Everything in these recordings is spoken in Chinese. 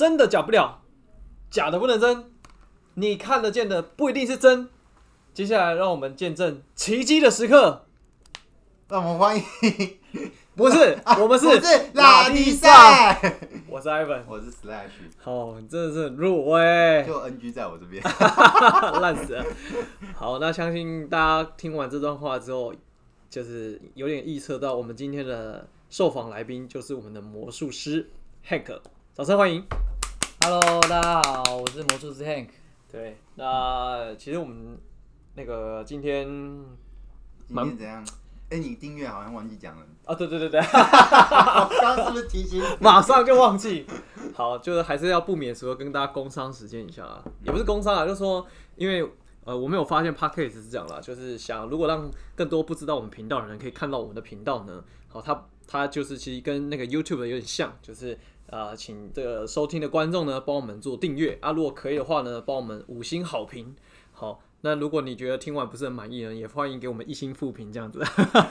真的假不了，假的不能真，你看得见的不一定是真。接下来，让我们见证奇迹的时刻。让我们欢迎，不是，我们是我是拉力赛，我是 Ivan。我是 Slash，好，真的是很入味，就 NG 在我这边。烂死了。好，那相信大家听完这段话之后，就是有点预测到我们今天的受访来宾就是我们的魔术师 Hank，掌声欢迎。Hello，大家好，我是魔术师 Hank。对，那其实我们那个今天今天怎样？哎，你订阅好像忘记讲了，啊，对对对对，我 刚刚是不是提醒？马上就忘记。好，就是还是要不免俗的跟大家工商时间一下啊，也不是工商啊，就是说，因为呃，我没有发现 podcast 是这样啦，就是想如果让更多不知道我们频道的人可以看到我们的频道呢，好，它它就是其实跟那个 YouTube 的有点像，就是呃，请这个收听的观众呢帮我们做订阅啊，如果可以的话呢，帮我们五星好评。好，那如果你觉得听完不是很满意呢，也欢迎给我们一星复评这样子，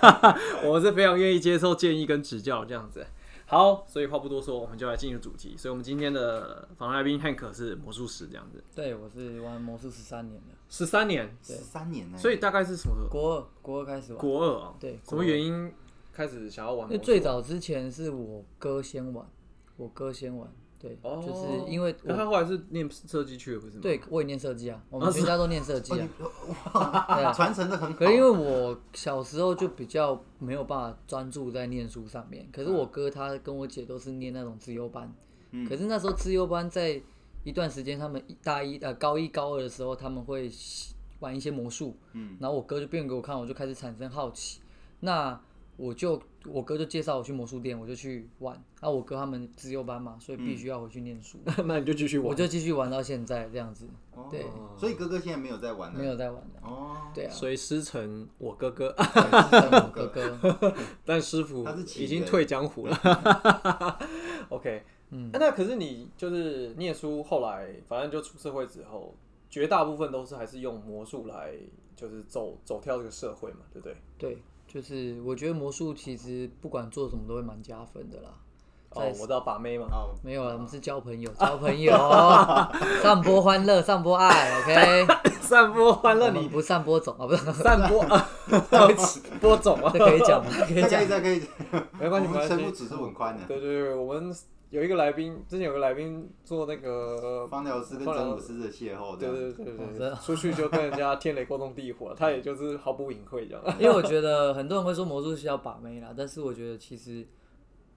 我们是非常愿意接受建议跟指教这样子。好，所以话不多说，我们就来进入主题。所以，我们今天的访谈来宾 Hank 是魔术师这样子，对，我是玩魔术十三年的，十三年，对十三年呢，所以大概是什么时候？国二国二开始玩。国二啊？对，什么原因开始想要玩？因为最早之前是我哥先玩，我哥先玩，对，哦，就是因为他后来是念设计去的，不是吗？对我也念设计啊，我们全家都念设计哦 啊。你哇，传承的很好。可是因为我小时候就比较没有办法专注在念书上面，可是我哥他跟我姐都是念那种自优班，嗯可是那时候自优班在一段时间，他们大一呃高一高二的时候，他们会玩一些魔术，嗯，然后我哥就变给我看，我就开始产生好奇，那我就我哥就介绍我去魔术店，我就去玩，啊我哥他们自优班嘛，所以必须要回去念书，那你就继续玩。我就继续玩到现在这样子，哦对，所以哥哥现在没有在玩了。没有在玩的，哦，对啊，所以师承我哥哥，师承我哥哥。但师傅他是已经退江湖了。OK，嗯，那可是你就是念书，后来反正就出社会之后，绝大部分都是还是用魔术来就是走走跳这个社会嘛，对不对？对，就是我觉得魔术其实不管做什么都会蛮加分的啦。哦，我知道把妹嘛。哦，没有了，我们是交朋友，交朋友，散播欢乐，散播爱，OK。散播欢乐，你不散播种啊，不是，散播啊，对不起，播种啊这，可以讲吗？可以讲这可以，。讲可以，没关系，我们城府系。指数很宽的。对对对，我们有一个来宾，之前有个来宾做那个方疗师跟真武师的邂逅，对对对对出去就跟人家天雷勾动地火，他也就是毫不隐晦这样。因为我觉得很多人会说魔术师要把妹啦，但是我觉得其实，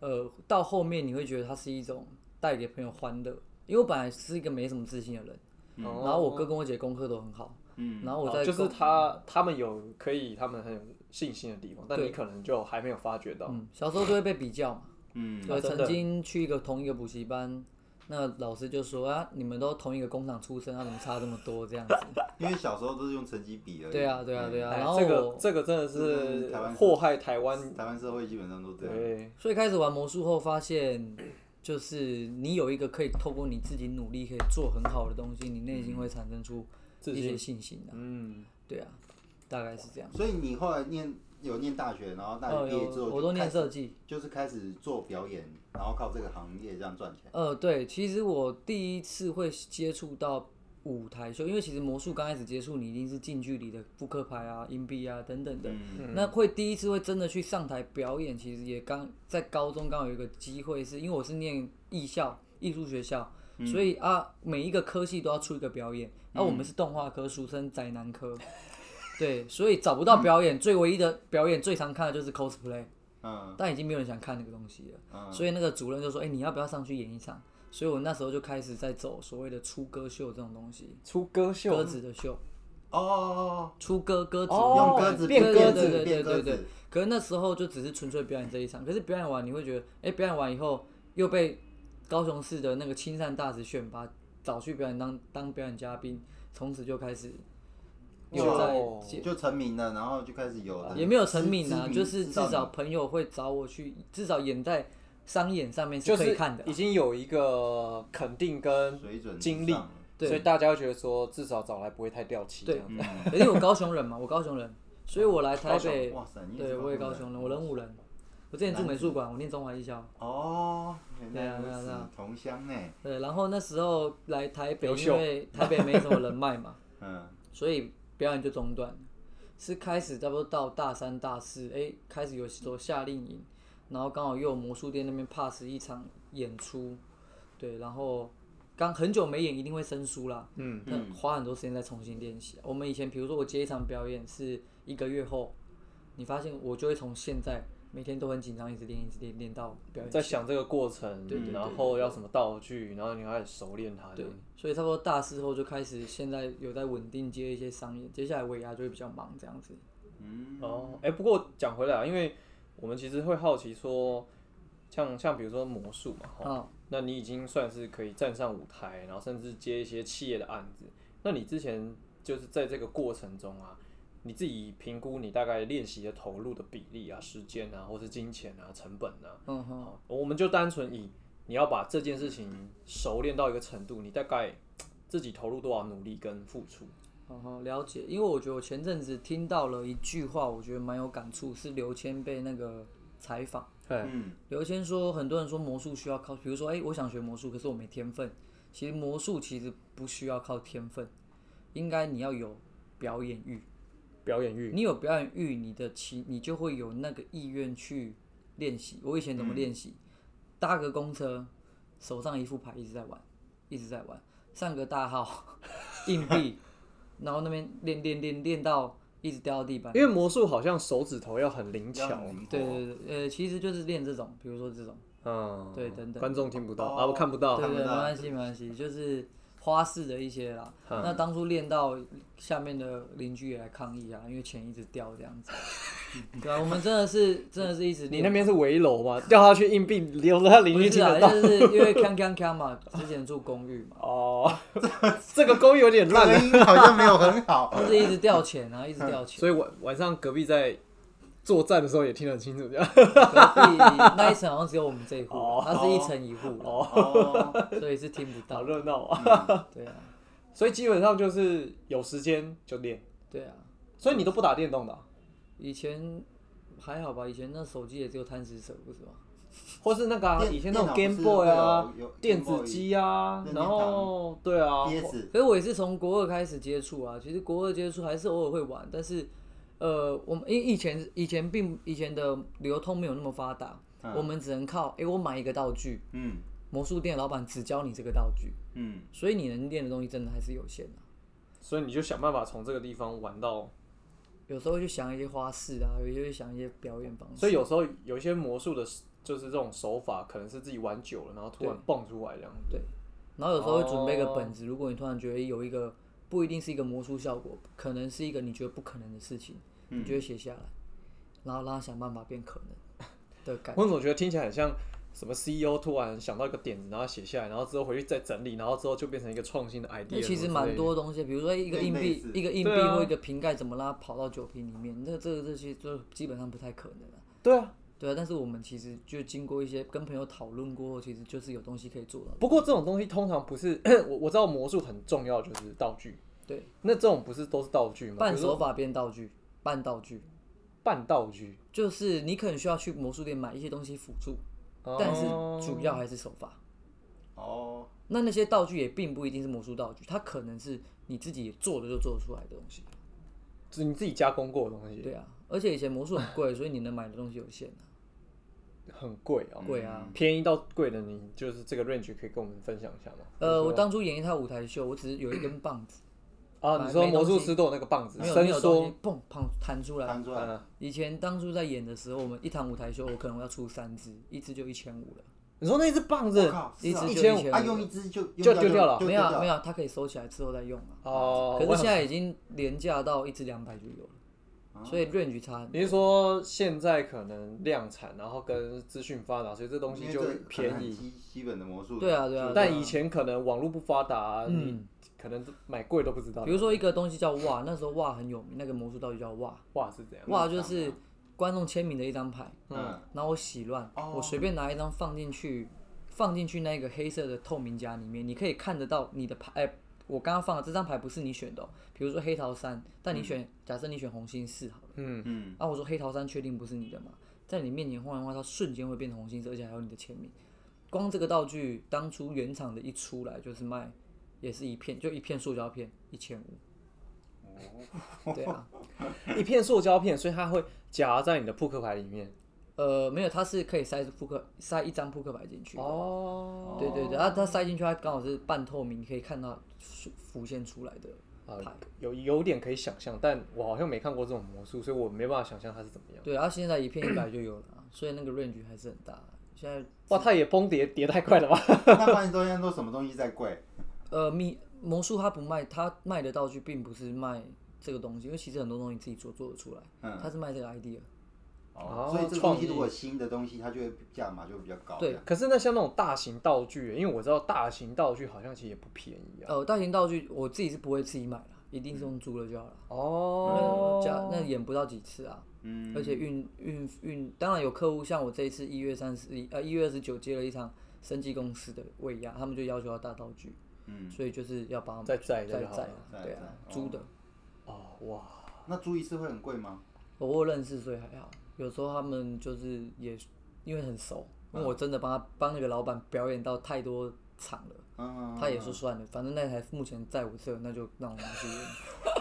呃，到后面你会觉得它是一种带给朋友欢乐。因为我本来是一个没什么自信的人，然然后我哥跟我姐功课都很好，嗯，然后我在哦就是他他们有可以他们很有信心的地方，但你可能就还没有发觉到。嗯，小时候就会被比较嘛。嗯，我曾经去一个同一个补习班，那老师就说啊，你们都同一个工厂出身，啊，怎么差这么多这样子？因为小时候都是用成绩比的。对啊，对啊，对啊。哎然后这个这个真的是祸害台湾。台湾社会基本上都这样。对，所以开始玩魔术后，发现就是你有一个可以透过你自己努力可以做很好的东西，你内心会产生出一些信。信心的。嗯，对啊，大概是这样。所以你后来念有念大学，然后大学哦，毕业之后，有，我都念设计。就是开始做表演，然后靠这个行业这样赚钱。呃，对，其实我第一次会接触到舞台秀，因为其实魔术刚开始接触，你一定是近距离的扑克牌啊、硬币啊等等的。嗯那会第一次会真的去上台表演，其实也刚在高中刚好有一个机会，是因为我是念艺校艺术学校，所以啊每一个科系都要出一个表演，而、我们是动画科，俗称宅男科。对，所以找不到表演，最唯一的表演最常看的就是 cosplay，嗯。但已经没有人想看那个东西了。嗯。所以那个主任就说：“哎、你要不要上去演一场？”所以我那时候就开始在走所谓的出歌秀这种东西，出歌秀鸽子的秀，哦哦出歌鸽子，哦用鸽子变鸽子对对对对子，可是那时候就只是纯粹表演这一场，可是表演完你会觉得，哎、表演完以后又被高雄市的那个亲善大使选拔找去表演当当表演嘉宾，从此就开始有在就成名了，然后就开始有了也没有成名啊，就是至少朋友会找我去，至少演在商演上面就是是可以看的啊、已经有一个肯定跟水准之经历对。所以大家会觉得说至少找来不会太掉漆这对样。因为我高雄人嘛，我高雄人，所以我来台北，对我也高雄人我人五人，我之前住美术馆，我念中华艺校。哦，原对啊对啊对啊，同乡呢。对，然后那时候来台北，因为台北没什么人脉嘛，嗯，所以表演就中断了。是开始差不多到大三、大四，哎、开始有走夏令营，然后刚好又有魔术店那边 pass 一场演出，对，然后刚很久没演，一定会生疏啦，嗯，那花很多时间再重新练习。我们以前比如说我接一场表演是一个月后，你发现我就会从现在每天都很紧张，一直练，一直练，练到表演在想这个过程，对对对然后要什么道具，然后你开始熟练它。对，所以差不多大四后就开始，现在有在稳定接一些商业，接下来尾牙就会比较忙这样子。嗯哦，哎、不过讲回来啊，因为我们其实会好奇说，像像比如说魔术嘛，哈、啊，那你已经算是可以站上舞台，然后甚至接一些企业的案子。那你之前就是在这个过程中啊，你自己评估你大概练习的投入的比例啊、时间啊，或是金钱啊、成本啊，嗯哼，好，我们就单纯以你要把这件事情熟练到一个程度，你大概自己投入多少努力跟付出？嗯哼，了解。因为我觉得我前阵子听到了一句话，我觉得蛮有感触，是刘谦被那个采访。对，嗯，刘谦说，很多人说魔术需要靠，比如说，哎、我想学魔术，可是我没天分。其实魔术其实不需要靠天分，应该你要有表演欲。表演欲，你有表演欲，你的其你就会有那个意愿去练习。我以前怎么练习？搭个公车，手上一副牌一直在玩，一直在玩，上个大号，硬币，然后那边练练练练到一直掉到地板。因为魔术好像手指头要很灵巧对对对，呃，其实就是练这种，比如说这种，嗯，对等等。观众听不到、哦。啊，我看不到，对对，没关系没关系，就是花式的一些啦。嗯那当初练到下面的邻居也来抗议啊，因为钱一直掉这样子。对啊，我们真的是真的是一直练。你那边是围楼嘛，掉下去硬币留着他邻不是啊。就是因为锵锵锵嘛，之前住公寓嘛，哦，这个公寓有点烂了，隔音好像没有很好。就是一直掉钱啊，一直掉钱。所以晚晚上隔壁在作战的时候也听得很清楚，这样。隔壁那一层好像只有我们这一户哦，它是一层一户，哦，所以是听不到。好热闹啊！对啊，所以基本上就是有时间就练，对啊，所以你都不打电动的啊、以前还好吧，以前那手机也只有贪食蛇，不是吗？或是那个、啊、以前那种 Game Boy 啊电子机啊，然后对啊，憋死。可是我也是从国二开始接触啊，其实国二接触还是偶尔会玩，但是呃，我们因为以前以前并以前的流通没有那么发达，嗯。我们只能靠哎、诶我买一个道具，嗯。魔术店老板只教你这个道具，嗯，所以你能练的东西真的还是有限的、所以你就想办法从这个地方玩到，有时候会去想一些花式啊，有些会想一些表演方式。所以有时候有一些魔术的，就是这种手法，可能是自己玩久了，然后突然蹦出来这样。对，然后有时候会准备一个哦本子，如果你突然觉得有一个不一定是一个魔术效果，可能是一个你觉得不可能的事情，嗯你就会写下来，然后让他想办法变可能的感觉我总觉得听起来很像什么 CEO 突然想到一个点子，然后写下来，然后之后回去再整理，然后之后就变成一个创新的 idea 那其实蛮多东西，比如说一个硬币一个硬币或一个瓶盖怎么让它跑到酒瓶里面，那这个这些就基本上不太可能了。对啊，对啊，但是我们其实就经过一些跟朋友讨论过后，其实就是有东西可以做到。不过这种东西通常不是 我我知道魔术很重要就是道具，对，那这种不是都是道具吗？半手法变道具，半道具，半道具，就是你可能需要去魔术店买一些东西辅助，哦但是主要还是手法。哦，那那些道具也并不一定是魔术道具，它可能是你自己做的就做得出来的东西。是你自己加工过的东西，对啊，而且以前魔术很贵，所以你能买的东西有限啊。很贵哦。贵啊，便宜到贵的，你就是这个 range 可以跟我们分享一下吗？呃，我当初演一套舞台秀，我只是有一根棒子，啊，你说魔术师都有那个棒子没有没伸缩有东西，，砰砰弹出来。弹出来，了，以前当初在演的时候，我们一堂舞台秀，我可能要出三支，一支就一千五了。你说那只棒我子靠，一是啊支就一千五1500啊，用一支就就丢掉了没有啊没有，它可以收起来之后再用啊。哦，可是现在已经廉价到一支两百就有了，所以 range 差。你是说现在可能量产，然后跟资讯发达，所以这东西就因为这可能便宜。基基本的魔术，对啊对啊就但以前可能网络不发达，你嗯，可能买贵都不知道。比如说一个东西叫哇，那时候哇很有名，那个魔术道具叫哇，哇是怎样，哇就是观众签名的一张牌，嗯然后我洗乱，哦我随便拿一张放进去，放进去那个黑色的透明夹里面，你可以看得到你的牌。哎、我刚刚放的这张牌不是你选的哦、比如说黑桃三，但你选，假设你选红心四好了，嗯，嗯啊，我说黑桃三确定不是你的嘛？在你面前晃一晃，它瞬间会变成红心色，而且还有你的签名。光这个道具当初原厂的一出来就是卖，也是一片就一片塑胶片一千五。对啊，一片塑胶片，所以它会夹在你的扑克牌里面。呃，没有，它是可以塞扑克塞一张扑克牌进去。哦，对对对，它它塞进去，它刚好是半透明，可以看到浮浮现出来的呃。有有点可以想象，但我好像没看过这种魔术，所以我没办法想象它是怎么样。对，然后现在一片一百就有了啊，所以那个 range 还是很大。现在哇，它也崩跌跌太快了吧？那发现都现在都什么东西在贵？呃，秘魔术它不卖，它卖的道具并不是卖这个东西，因为其实很多东西自己做做得出来，嗯它是卖这个 idea。哦哦，所以这个创意东西如果新的东西，它就会价码就会比较高。对可是那像那种大型道具，因为我知道大型道具好像其实也不便宜啊。呃，大型道具我自己是不会自己买的，一定是用租的就好了。哦那演不到几次啊，嗯，而且运运运，当然有客户，像我这一次一月三十一呃一月二十九接了一场生技公司的尾牙，他们就要求要大道具，嗯，所以就是要帮他们再载再载就好了。啊，对啊，租的。哦，哇，那租一次会很贵吗？我有认识，所以还好。有时候他们就是也因为很熟，因为我真的帮他帮那个老板表演到太多场了，嗯，他也说算了，反正那台目前在我这，那就让我拿去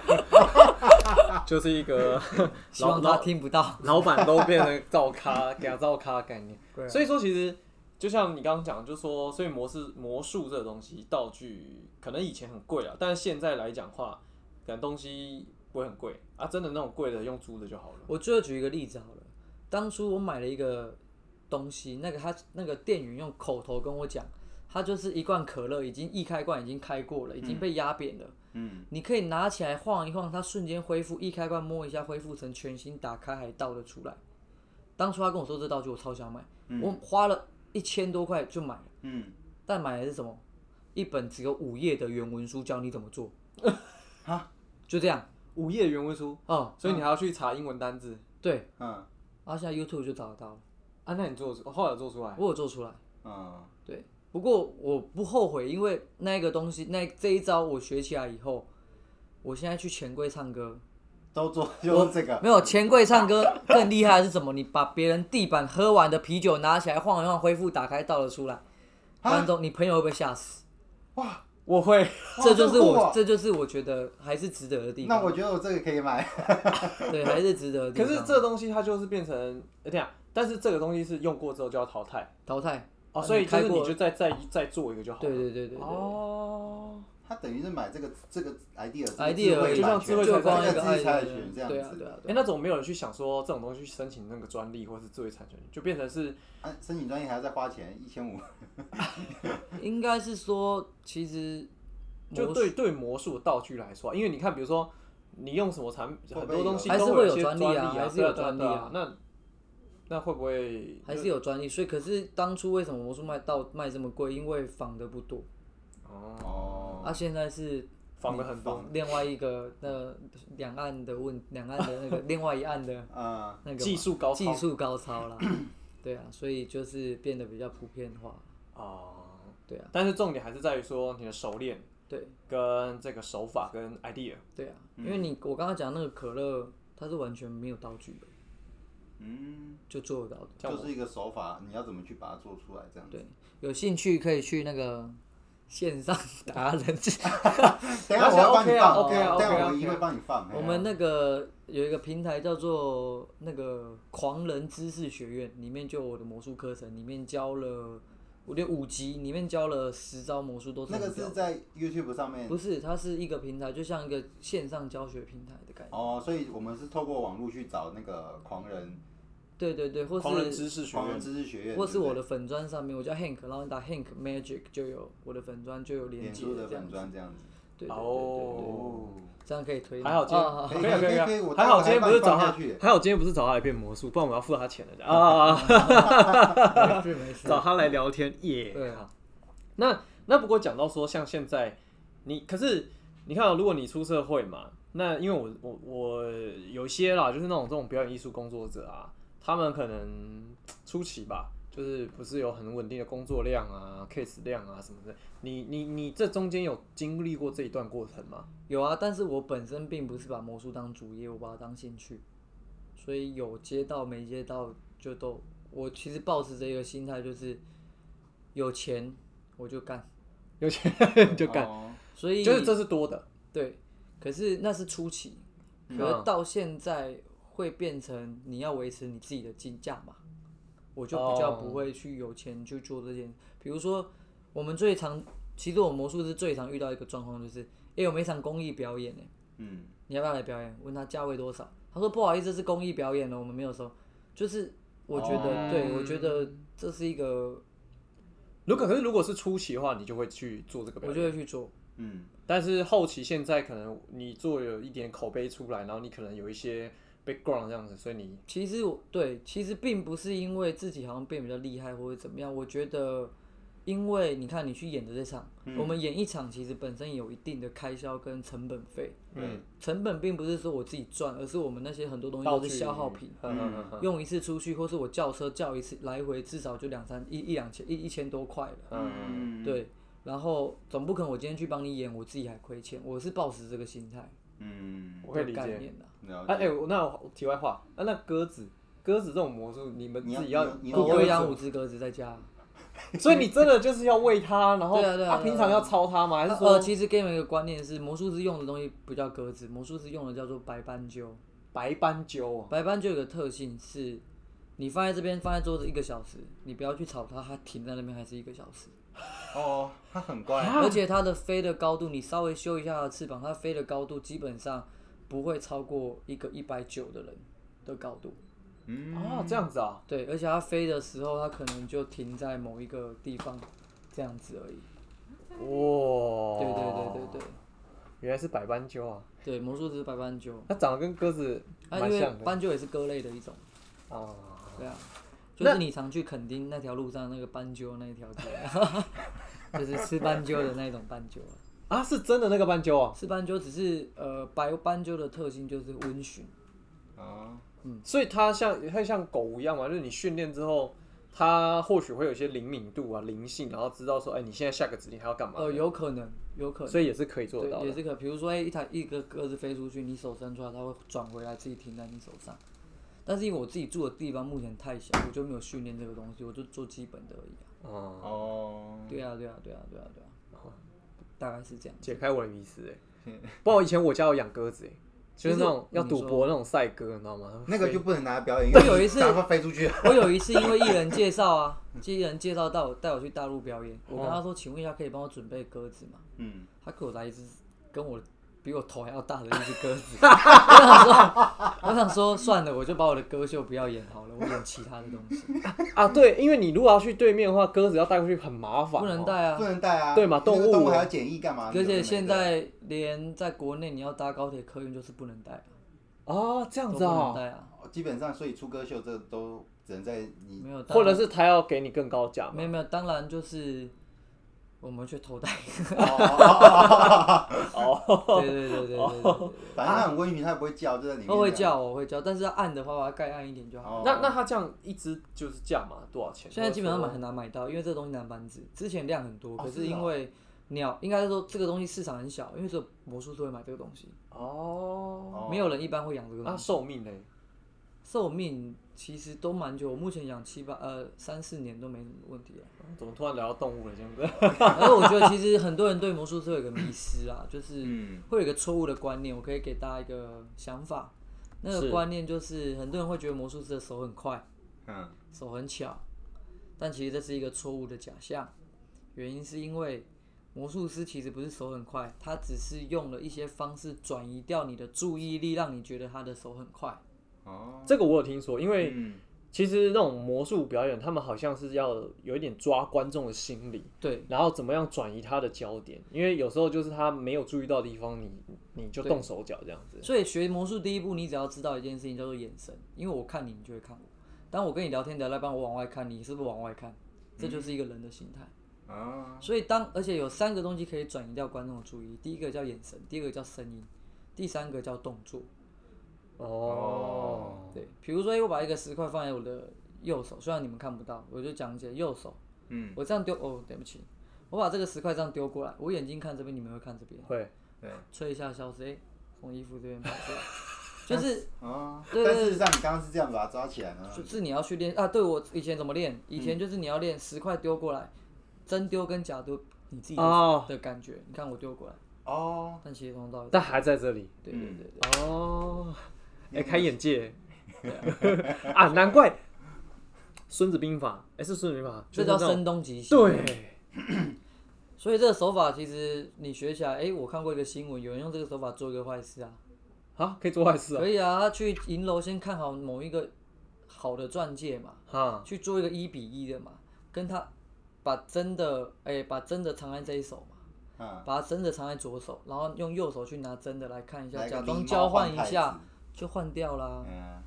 用，就是一个 希望他听不到。老板都变成照咖，给他照咖的概念。对啊所以说，其实就像你刚刚讲，就说，所以魔术魔术这个东西，道具可能以前很贵啊，但是现在来讲话，可能东西不会很贵啊，真的那种贵的用租的就好了。我最后举一个例子好了，当初我买了一个东西，那个他那个店员用口头跟我讲，他就是一罐可乐，已经易开罐已经开过了，已经被压扁了。嗯，你可以拿起来晃一晃，它瞬间恢复，一开关摸一下，恢复成全新，打开还倒得出来。当初他跟我说这道具，我超想买，我花了一千多块就买了，嗯，但买的是什么？一本只有五页的原文书，教你怎么做。啊，就这样五页原文书，哦，所以你还要去查英文单字对，嗯然后现在 YouTube 就找得到了，啊？那你做出后来有做出来？我有做出来。嗯，对，不过我不后悔，因为那个东西，那这一招我学起来以后，我现在去钱柜唱歌，都做就是这个，没有钱柜唱歌 更厉害的是什么？你把别人地板喝完的啤酒拿起来晃一晃，恢复打开倒了出来，观众你朋友会不会吓死？哇，我会，这就是我，这就是我觉得还是值得的地方。那我觉得我这个可以买。对，还是值得的地方。可是这东西它就是变成，哎，这样，但是这个东西是用过之后就要淘汰淘汰哦，啊所以就是你开过你就再再再做一个就好了。对对对对对。哦，他等于是买这个这个 idea 这个 idea 而已就像智慧财产就光一个这个智慧 idea，财产权这样子。对啊对啊哎，那怎么没有人去想说这种东西去申请那个专利或是智慧产权，就变成是啊，申请专利还要再花钱一千五。应该是说，其实 就对对魔术道具来说，因为你看，比如说你用什么产很多东西还是会有专利啊还是有专利啊啊那那会不会还是有专利，所以可是当初为什么魔术卖到卖这么贵？因为仿的不多，哦哦，啊，现在是仿的很多。另外一个那两岸的问，两岸的那个另外一岸的 啊，那个技术高技术高超啦，对啊，所以就是变得比较普遍化，哦，对啊，但是重点还是在于说你的熟练对。跟这个手法跟 idea。对啊，因为你我刚刚讲那个可乐，它是完全没有道具的，嗯，就做得到的。就是一个手法，你要怎么去把它做出来这样子。对，有兴趣可以去那个线上达人，等一下我要帮你 OK 啊放 OK 啊等一 OK 啊下我一定会帮你放。我们那个有一个平台叫做那个狂人知识学院，里面就有我的魔术课程，里面教了我觉得五级，里面教了十招魔术都是那个是在 YouTube 上面不是，它是一个平台，就像一个线上教学平台的感觉。哦，所以我们是透过网络去找那个狂人对对对，或狂人是知识学狂人院，知识学院，或是我的粉砖上面，我叫 Hank，然后你打 Hank Magic 就有我的粉砖就有连接书的这样子。粉砖这样子。对对对对对，哦，这样可以推。还好今啊天可以可以可以啊可以我还好今天不是找他待会还帮你放下去，还好今天不是找他来变魔术，不然我要付他钱的啊，没事没事。找他来聊天耶。对啊。那那不过讲到说，像现在你可是你看、哦，如果你出社会嘛，那因为我我我有些啦，就是那种这种表演艺术工作者啊，他们可能初期吧，就是不是有很稳定的工作量啊、case 量啊什么的。你你你这中间有经历过这一段过程吗？有啊，但是我本身并不是把魔术当主业，我把它当兴趣，所以有接到没接到就都我其实抱持着一个心态，就是有钱我就干，有钱就干，哦所以就是这是多的。对，可是那是初期，可嗯是到现在会变成你要维持你自己的金价嘛，我就比较哦不会去有钱去做这件。比如说，我们最常，其实我魔术师最常遇到一个状况就是，哎、我们一场公益表演呢、嗯，你要不要来表演？问他价位多少，他说不好意思，是公益表演了，我们没有收。就是我觉得，哦对我觉得这是一个，如果可是如果是初期的话，你就会去做这个表演我。就会去做。嗯，但是后期现在可能你做有一点口碑出来，然后你可能有一些 background 这样子，所以你其实我对，其实并不是因为自己好像变比较厉害或者怎么样，我觉得，因为你看你去演的这场，嗯我们演一场其实本身有一定的开销跟成本费，嗯成本并不是说我自己赚，而是我们那些很多东西都是消耗品，嗯嗯嗯嗯用一次出去或是我叫车叫一次来回至少就两三一一两千一一千多块了，嗯，对，然后总不可能我今天去帮你演，我自己还亏钱，我是抱持这个心态嗯，我可以理解。概念的。了啊，哎、我那我题外话，啊，那鸽子，鸽子这种魔术，你们你要自己要，你要我你要会养五只鸽子在家。所以你真的就是要喂它，然后对啊对啊对啊平常要操它吗？还是呃，说其实给你们一个观念是，魔术师用的东西不叫鸽子，魔术师用的叫做白斑鸠。白斑鸠啊？白斑鸠有个特性是，你放在这边放在桌子一个小时，你不要去吵它，它停在那边还是一个小时。哦，它很乖。而且它的飞的高度，你稍微修一下它的翅膀，它飞的高度基本上不会超过一个一百九的人的高度。嗯，哦，这样子啊？对，而且它飞的时候，它可能就停在某一个地方，这样子而已。哇，对对对对对原来是白斑鸠啊，对，魔术师白斑鸠，它长得跟鸽子它因为蛮像的斑鸠也是鸽类的一种。哦。对啊，就是你常去垦丁那条路上那个斑鸠那一条街，就是吃斑鸠的那种斑鸠啊。啊，是真的那个斑鸠啊，吃斑鸠只是呃白斑鸠的特性就是温驯，啊，嗯所以它像它像狗一样嘛，就是你训练之后，它或许会有一些灵敏度啊、灵性，然后知道说，哎，你现在下个指令它要干嘛？呃有可能有可能，所以也是可以做到的，也。是可，比如说哎、一台一个鸽子飞出去，你手伸出来，它会转回来自己停在你手上。但是因为我自己住的地方目前太小，我就没有训练这个东西，我就做基本的而已啊。哦，哦，对啊，对啊，对啊，对啊，对啊，大概是这样。解开我的迷思哎。不过以前我家有养鸽子哎，就是那种要赌博那种赛鸽，你知道吗？那个就不能拿来表演，因为我有一次打会飞出去。我有一次因为艺人介绍啊，艺人介绍带我带我去大陆表演，我跟他说，请问一下可以帮我准备鸽子吗？嗯，他给我来一只跟我比我头还要大的一只鸽子，我想说，我想说算了，我就把我的歌秀不要演好了，我演其他的东西，啊，对，因为你如果要去对面的话，鸽子要带过去很麻烦哦，不能带啊不。能带啊。对嘛动物动物还要检疫干嘛？而且现在连在国内你要搭高铁客运就是不能带啊，哦，这样都不能子啊，带啊，基本上，所以出歌秀这都只能在你没有，当或者是他要给你更高价没？有没有，当然就是我们去偷带，哦，对对对对对对对。反正它很温驯，它也不会叫，就在里面。他会。叫，我会叫，但是要按的话，把它盖暗一点就好。哦，那那它这样一只就是价嘛多少钱？现在基本上买很难买到，因为这个东西难繁殖。之前量很多，可是因为鸟，应该说这个东西市场很小，因为只有魔术师会买这个东西，哦，哦没有人一般会养这个那东西。寿命呢？寿命其实都蛮久，我目前养七八呃三四年都没什么问题啊。怎么突然聊到动物了？这样子？而且我觉得其实很多人对魔术师有一个迷失啊，就是嗯会有一个错误的观念，我可以给大家一个想法。那个观念就是很多人会觉得魔术师的手很快，嗯手很巧，但其实这是一个错误的假象。原因是因为魔术师其实不是手很快，他只是用了一些方式转移掉你的注意力，让你觉得他的手很快。哦，这个我有听说，因为嗯其实那种魔术表演，他们好像是要有一点抓观众的心理，对然后怎么样转移他的焦点，因为有时候就是他没有注意到的地方，你你就动手脚这样子。所以学魔术第一步，你只要知道一件事情叫做眼神，因为我看你，你就会看我。当我跟你聊天聊到一半，我往外看，你是不是往外看？这就是一个人的心态。啊，所以当而且有三个东西可以转移掉观众的注意，第一个叫眼神，第二个叫声音，第三个叫动作。哦，对，比如说，诶我把一个石块放在我的右手，虽然你们看不到，我就讲解右手。嗯，我这样丢，哦，对不起，我把这个石块这样丢过来，我眼睛看这边，你们会看这边，会。对，吹一下消失，哎，从衣服这边跑出来，就是啊，对对但事实上你刚刚是这样把它抓起来的吗，就是你要去练啊。对我以前怎么练？以前就是你要练十块丢过来，真丢跟假丢你自己的哦。的感觉。你看我丢过来，哦，但其实从头到，但还在这里。对对对对，哦，哎、开眼界。啊，难怪《孙子兵法》哎、是《孙子兵法》，这叫声东击西。对，所以这个手法其实你学起来，哎，我看过一个新闻，有人用这个手法做一个坏事啊。啊，可以做坏事啊，可以啊，他去银楼先看好某一个好的钻戒嘛，哈，去做一个一比一的嘛，跟他把真的哎、把真的藏在这一手嘛，嗯，把真的藏在左手，然后用右手去拿真的来看一下，假装交换一下子，就换掉啦。嗯，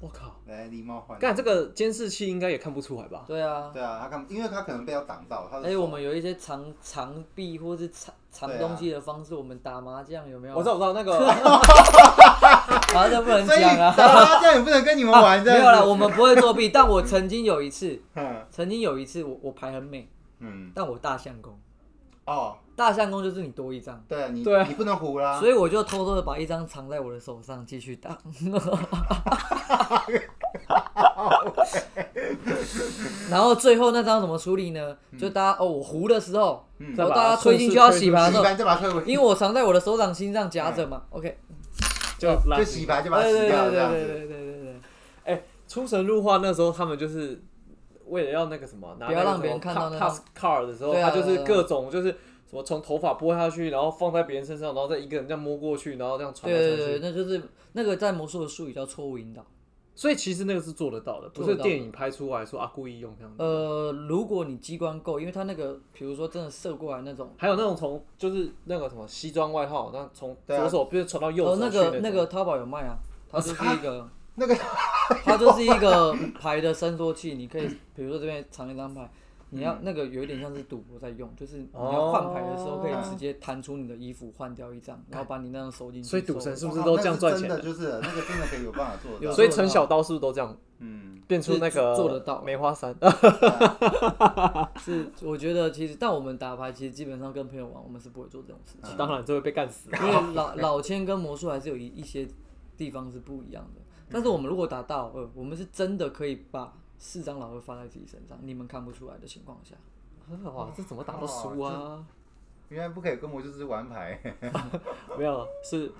我靠，来礼貌换，干这个监视器应该也看不出来吧？对啊，对啊，他看，因为他可能被他挡到，他的哎、手我们有一些藏藏币或是藏藏对啊东西的方式，我们打麻将有没有？我知道，我知道那个。麻将不能所以讲啊。打麻将也不能跟你们玩，这没有啦，样子我们不会作弊，但我曾经有一次，嗯。曾经有一次我我牌很美，嗯，但我大相公，哦，大相公就是你多一张。对啊，你你不能胡啦，所以我就偷偷的把一张藏在我的手上继续打，然后最后那张怎么处理呢？就大家哦，我胡的时候，嗯。然后大家推进去要洗牌的时候，洗牌就把它退回去，因为我藏在我的手掌心上夹着嘛，OK，就拉就洗牌就把它对洗掉，对对对这样子。对对对对对，出神入化那时候，他们就是为了要那个什么，拿不要让别人看到那 card 的时候，对啊他就是各种就是什么从头发拨下去，然后放在别人身上，然后再一个人这样摸过去，然后这样传来传。对对对，那就是那个在魔术的术语叫错误引导。所以其实那个是做得到的，不做得到的是电影拍出来说啊故意用这样子。呃，如果你机关够，因为他那个比如说真的射过来那种，还有那种从就是那个什么西装外套，那从对啊左手变成传到右手去那个那个淘宝有卖啊，它就是一个那个 它就是一个牌的伸缩器，你可以比如说这边藏一张牌，你嗯要那个有一点像是赌博在用，就是你哦要换牌的时候可以直接弹出你的衣服换掉一张，然后把你那张收进去。所以赌神是不是都这样赚钱真的就是那个真的可以有办法做。所以陈小刀是不是都这样嗯，变出那个做得到梅花三？是我觉得其实，但我们打牌其实基本上跟朋友玩，我们是不会做这种事情，当然就会被干死。因为老老千跟魔术还是有一一些地方是不一样的。但是我们如果打大老二，我们是真的可以把四张老二放在自己身上，你们看不出来的情况下，哇，这怎么打都输啊？原来不可以跟魔术师玩牌。没有，是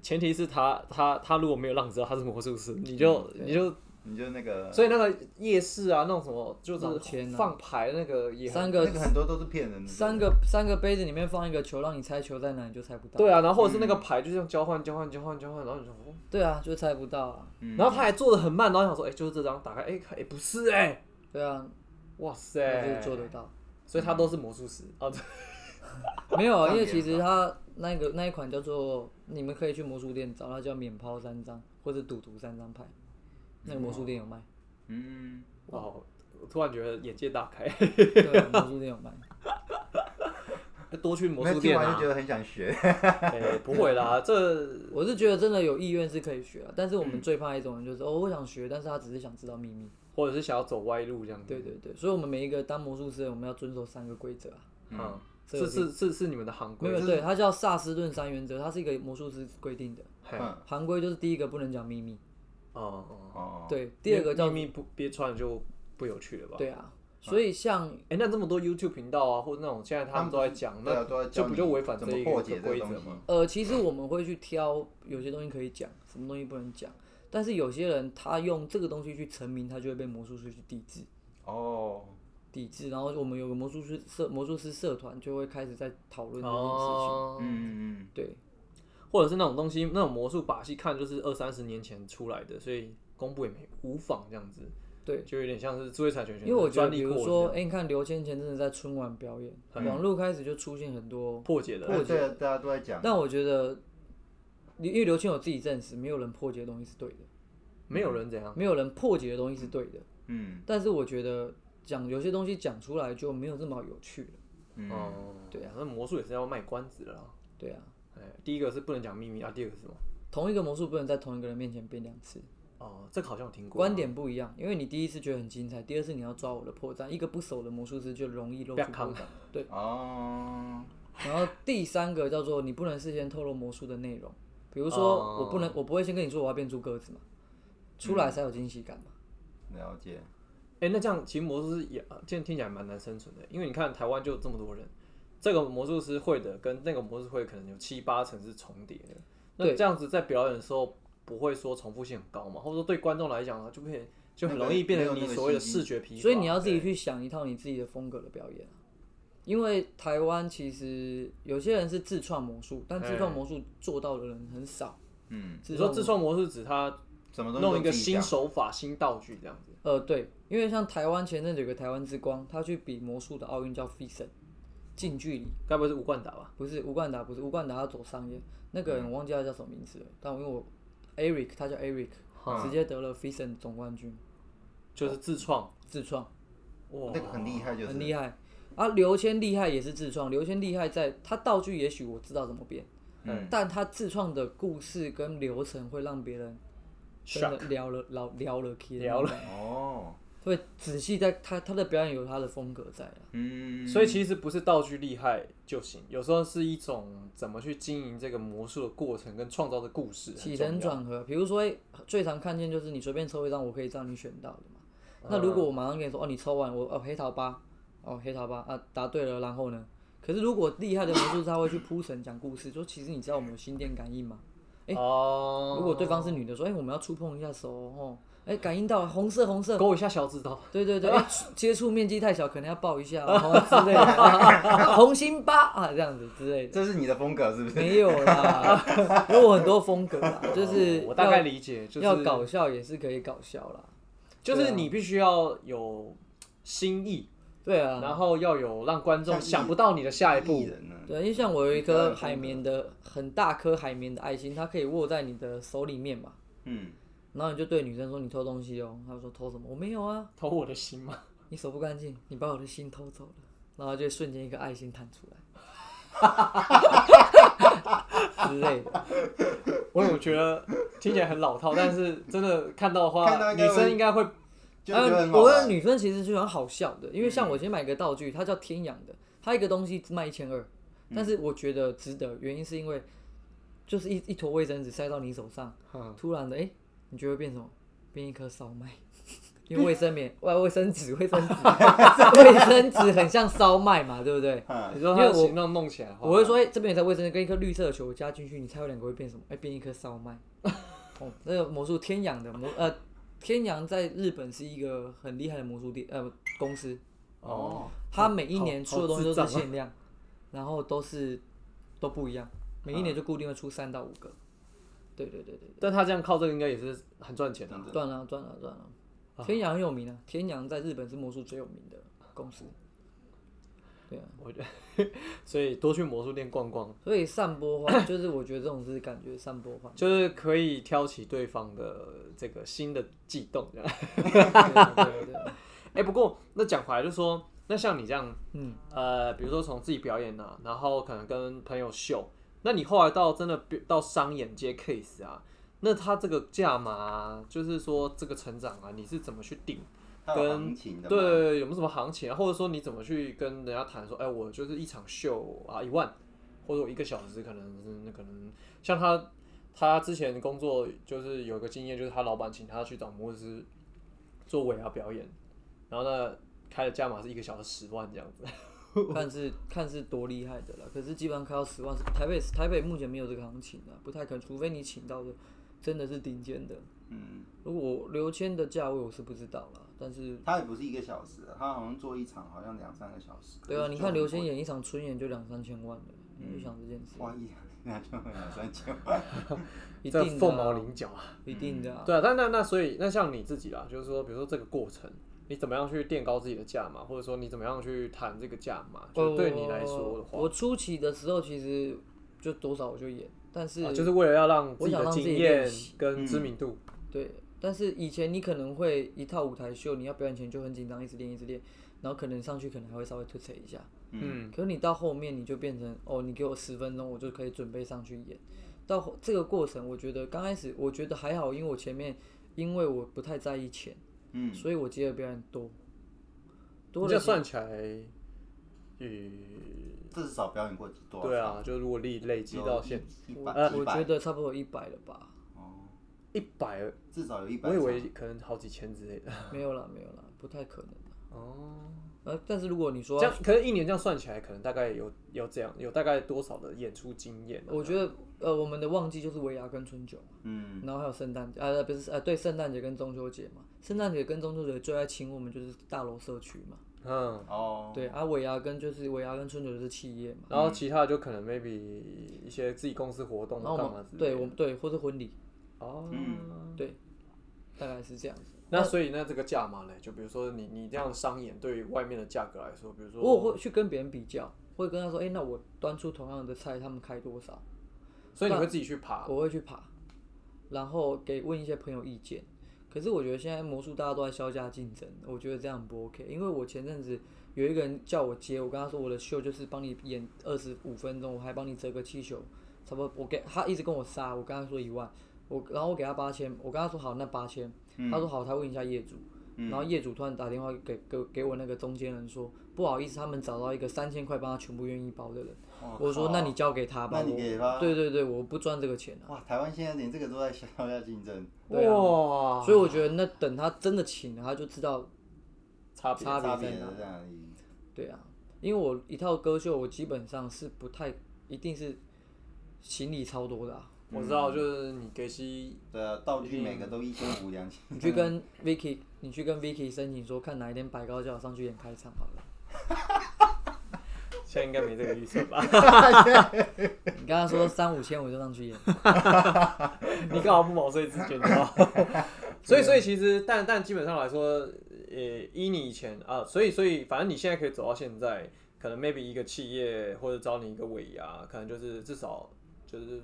前提是他他他如果没有让你知道他是魔术师，你就嗯你就你就那个，所以那个夜市啊，那种什么就是放牌那个也很三个那个很多都是骗人的。三个三个杯子里面放一个球，让你猜球在哪，你就猜不到。对啊，然后或者是那个牌就这样交换交换交换交换，然后你就，哦对啊，就猜不到啊。嗯。然后他还做的很慢，然后想说，哎，就是这张打开，哎，看哎不是哎，对啊，哇塞。就是，做得到。所以他都是魔术师。哦，没有啊，因为其实他那个那一款叫做，你们可以去魔术店找，他叫免抛三张或者赌徒三张牌，那个魔术店有卖。嗯，哇，我突然觉得眼界大开，对啊，魔术店有卖。多去魔术店啊就觉，得很想学。哎，不会啦，这我是觉得真的有意愿是可以学啊，但是我嗯们最怕一种人就是、哦，我想学，但是他只是想知道秘密。或者是想要走歪路这样子，对对对，所以我们每一个当魔术师的，我们要遵守三个规则啊。嗯，这是是是是你们的行规，没有对，它叫萨斯顿三原则，它是一个魔术师规定的。嘿嗯行规就是第一个不能讲秘密，哦哦，哦，对，第二个叫秘密不憋穿就不有趣了吧？对啊，所以像哎、那这么多 YouTube 频道啊，或者那种现在他们都在讲，对啊那都在教你就不就违反这一个怎么破解这个东西规则吗？呃，其实我们会去挑有些东西可以讲，什么东西不能讲。但是有些人他用这个东西去成名，他就会被魔术师去抵制，哦，抵制。然后我们有个魔术师社魔术师社团就会开始在讨论这件事情。哦，嗯嗯对，或者是那种东西，那种魔术把戏，看就是二三十年前出来的，所以公布也没无妨这样子。对，就有点像是智慧财权权因为我觉得，专利比如说，的哎、你看刘谦前阵子在春晚表演，网络开始就出现很多，破解的，破解啊，大家都在讲。但我觉得，因为刘谦有自己证实，没有人破解的东西是对的，没有人怎样。没有人破解的东西是对的。嗯但是我觉得讲有些东西讲出来就没有这么有趣了。嗯，哦，对啊，那魔术也是要卖关子的啦。对啊，哎，第一个是不能讲秘密啊，第二个是什么？同一个魔术不能在同一个人面前变两次，哦，这个好像我听过。观点不一样。因为你第一次觉得很精彩，第二次你要抓我的破绽。一个不熟的魔术师就容易露出破绽。对，哦，然后第三个叫做你不能事先透露魔术的内容，比如说哦我不能，我不会先跟你说我要变出鸽子嘛，出来才有惊喜感嘛。了解。哎、那这样其实魔术师也，呃这样听起来蛮难生存的，因为你看台湾就这么多人，这个魔术师会的跟那个魔术会可能有七八成是重叠的。那对这样子在表演的时候不会说重复性很高嘛？或者说对观众来讲呢，就变就很容易变成你所谓的视觉疲劳。所以你要自己去想一套你自己的风格的表演啊。因为台湾其实有些人是自创魔术，但自创魔术做到的人很少。嗯，你说自创魔术指他怎么弄一个新手法、新道具这样子。呃，对，因为像台湾前阵子有个台湾之光，他去比魔术的奥运叫 f i s o n 近距离，该不会是吴冠达吧？不是吴冠达，不是吴冠达，他走商业，那个人我忘记他叫什么名字了，但我因为我 Eric，他叫 Eric，、直接得了 f i s o n 总冠军，就是自创，自创，哇，那个很厉害，就是。很厉害。啊，刘谦厉害也是自创，刘谦厉害在他道具也许我知道怎么变，嗯。但他自创的故事跟流程会让别人真的聊了聊聊了 k 聊了，哦，会仔细在他他的表演有他的风格在啊。嗯，所以其实不是道具厉害就行，有时候是一种怎么去经营这个魔术的过程跟创造的故事起。承转合，比如说最常看见就是你随便抽一张，我可以让你选到的嘛。嗯那如果我马上跟你说，哦，你抽完我哦黑桃八，哦黑桃八啊答对了，然后呢？可是如果厉害的魔术师他会去铺陈讲故事，说其实你知道我们有心电感应吗？诶哦，如果对方是女的说，哎、我们要触碰一下手哦，哎、感应到了红色红色，勾一下小指头，对对对，哎、接触面积太小，可能要抱一下 哦之类的，啊红心八啊这样子之类的。这是你的风格是不是？没有啦，有我很多风格啦，就是哦我大概理解，就是要搞笑也是可以搞笑啦。就是你必须要有新意，对啊，然后要有让观众想不到你的下一艺步。人呢？对，因为像我有一颗海绵的很大颗海绵的爱心，它可以握在你的手里面嘛，嗯，然后你就对女生说你偷东西哦，她说偷什么？我没有啊，偷我的心吗？你手不干净，你把我的心偷走了，然后就瞬间一个爱心弹出来。之类的，我有觉得听起来很老套，但是真的看到的话，女看到应该会生应该会就觉得很呃，我的。女生其实就很好笑的，因为像我今天买一个道具，它叫天养的，它一个东西只卖一千二，但是我觉得值得，原因是因为就是一一坨卫生纸塞到你手上，嗯突然的，哎、你觉得会变什么？变一颗烧麦。因为卫生棉、外卫生纸、卫生纸、卫生纸很像烧麦嘛，对不对？嗯你说它的形状弄起来的话，我会说，哎、这边有在卫生纸跟一颗绿色的球加进去，你猜有两个会变什么？哎、变一颗烧麦。哦，那个魔术天阳的魔呃，天阳在日本是一个很厉害的魔术店呃公司，哦，它每一年出的东西都是限量，然后都是都不一样，每一年就固定会出三到五个。对对对对但他这样靠这个应该也是很赚钱的、对，赚了赚了赚了。天阳很有名啊，天阳在日本是魔术最有名的公司。对啊，我觉得，所以多去魔术店逛逛，所以散播话 就是我觉得这种是感觉散播话。就是可以挑起对方的这个新的悸动，这样。对对对，哎、不过那讲回来，就说那像你这样，嗯，呃，比如说从自己表演啊，然后可能跟朋友秀，那你后来到真的到商演接 case 啊，那他这个价码、啊，就是说这个成长啊，你是怎么去定？跟对，有没有什么行情啊？或者说你怎么去跟人家谈说，哎、我就是一场秀啊一万，或者我一个小时可能是那可能像他他之前工作就是有个经验，就是他老板请他去找魔术师做尾牙表演，然后呢开的价码是一个小时十万这样子。看是看是多厉害的了。可是基本上开到十万是台北台北目前没有这个行情啊，不太可能，除非你请到的真的是顶尖的。嗯，如果刘谦的价位我是不知道了，但是他也不是一个小时啊，它好像做一场好像两三个小时。对啊，你看刘谦，演一场春演就两三千万了，你就想这件事，哇，一那就会两三千万。这一定的凤毛啊，麟角啊。一定的啊。对啊，但那那所以那像你自己啦，就是说，比如说这个过程，你怎么样去垫高自己的价码，或者说你怎么样去谈这个价码，就对你来说的话，呃我初期的时候其实就多少我就演，但是、啊就是为了要让自己的我想让自己经验练跟知名度，对，但是以前你可能会一套舞台秀，你要表演前就很紧张，一直练一直练，然后可能上去可能还会稍微推扯一下，嗯，可是你到后面你就变成哦，你给我十分钟，我就可以准备上去演。到后这个过程，我觉得刚开始我觉得还好，因为我前面因为我不太在意钱，嗯，所以我接的表演多，多了算起来嗯至少表演过几多少对啊，就如果累累积到现我一一百，我觉得差不多一百了吧，哦，一百，至少有一百我以场。为可能好几千之类的。没有啦，没有啦，不太可能啦。哦，呃，但是如果你说这样可能一年这样算起来，可能大概有有这样有大概多少的演出经验啊？我觉得呃，我们的旺季就是维亚跟春酒嘛，嗯，然后还有圣诞节，呃，不是呃，对，圣诞节跟中秋节嘛。圣诞节跟中秋节最爱请我们就是大楼社区嘛，嗯，哦，对，啊，尾牙跟就是尾牙跟春酒就是企业嘛，然后其他的就可能 maybe 一些自己公司活动然后我干嘛之类的。们对我们对或是婚礼，哦，嗯对，大概是这样子。那所以那这个价码呢，就比如说你你这样商演对于外面的价格来说，比如说我会去跟别人比较，会跟他说，哎、那我端出同样的菜，他们开多少？所以你会自己去爬，我会去爬，然后给问一些朋友意见。可是我觉得现在魔术大家都在销价竞争，我觉得这样不 OK。因为我前阵子有一个人叫我接，我跟他说我的秀就是帮你演二十五分钟，我还帮你折个气球，差不多我给他一直跟我杀，我跟他说一万，我然后我给他八千，我跟他说好那八千，他说好，他问一下业主，然后业主突然打电话给给给我那个中间人说，不好意思，他们找到一个三千块帮他全部愿意包的人，哇我说那你交给他吧，那你给他。对对对，我不赚这个钱啊。哇，台湾现在连这个都在销价竞争，对啊。哇，所以我觉得那等他真的请了，他就知道差别差别。在哪里？对啊，因为我一套歌秀，我基本上是不太一定是行李超多的、啊。我知道，就是你给西对啊，道具每个都一千五、两千。你去跟 Vicky，你去跟 Vicky 申请说，看哪一天摆高叫我上去演开场好了。现在应该没这个预测吧？你刚刚说三五千我就上去演。你干嘛不毛遂自荐？你知道？所以，所以其实，但但基本上来说，呃，依你以前啊，所以，所以，反正你现在可以走到现在，可能 maybe 一个企业或者找你一个尾牙，可能就是至少就是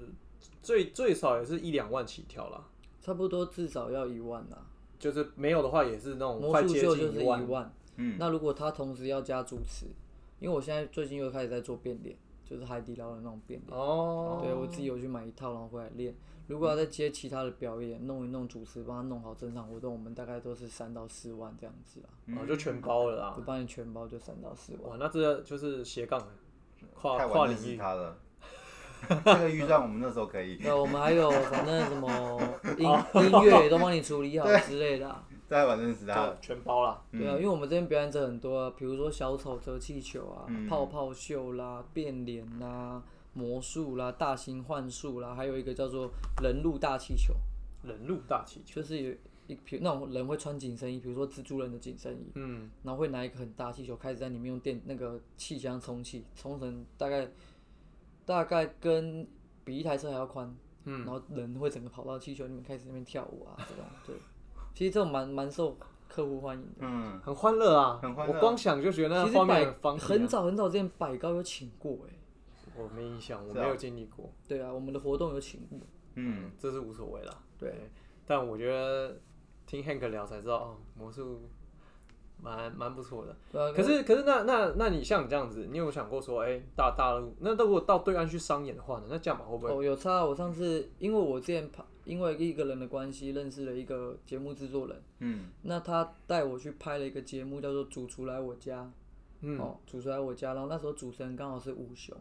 最最少也是一两万起跳啦。差不多至少要一万啦，就是没有的话，也是那种魔术快接秀就是一万。万。嗯，那如果他同时要加主持，因为我现在最近又开始在做变脸，就是海底捞的那种变脸。哦，对我自己有去买一套，然后回来练。如果要再接其他的表演，弄一弄主持，帮他弄好正常活动，我们大概都是三到四万这样子啦。哦，就全包了啦就。帮你全包就三到四万。哇，那这就是斜杠了，跨太晚认跨领域。识他了。这个预算我们那时候可以，那我们还有反正什么 音音乐也都帮你处理好 之类的啊、太晚认识他。全包了。对啊，因为我们这边表演者很多啊，比如说小丑折气球啊、泡泡秀啦、变脸啦、魔术啦、大型幻术啦，还有一个叫做人路大气球。人路大气球。就是有一比那种人会穿紧身衣，比如说蜘蛛人的紧身衣，嗯，然后会拿一个很大气球，开始在里面用电那个气枪充气，充成大概大概跟比一台车还要宽，嗯，然后人会整个跑到气球里面开始那边跳舞啊，这种对，其实这种蛮蛮受客户欢迎的。嗯，很欢乐啊，很欢乐我光想就觉得那其实画面百很方很早很早之前百高有请过哎、我没印象，我没有经历过，对啊，我们的活动有请过，嗯，这是无所谓啦。对，但我觉得听 Hank 聊才知道，哦，魔术蛮蛮不错的。啊，可是可是那那那你像你这样子，你有想过说，哎、大大陆那如果到对岸去商演的话呢，那价码会不会？哦，有差。我上次因为我之前拍，因为一个人的关系认识了一个节目制作人，嗯，那他带我去拍了一个节目，叫做《主厨来我家》。嗯哦，主厨来我家，然后那时候主持人刚好是武雄，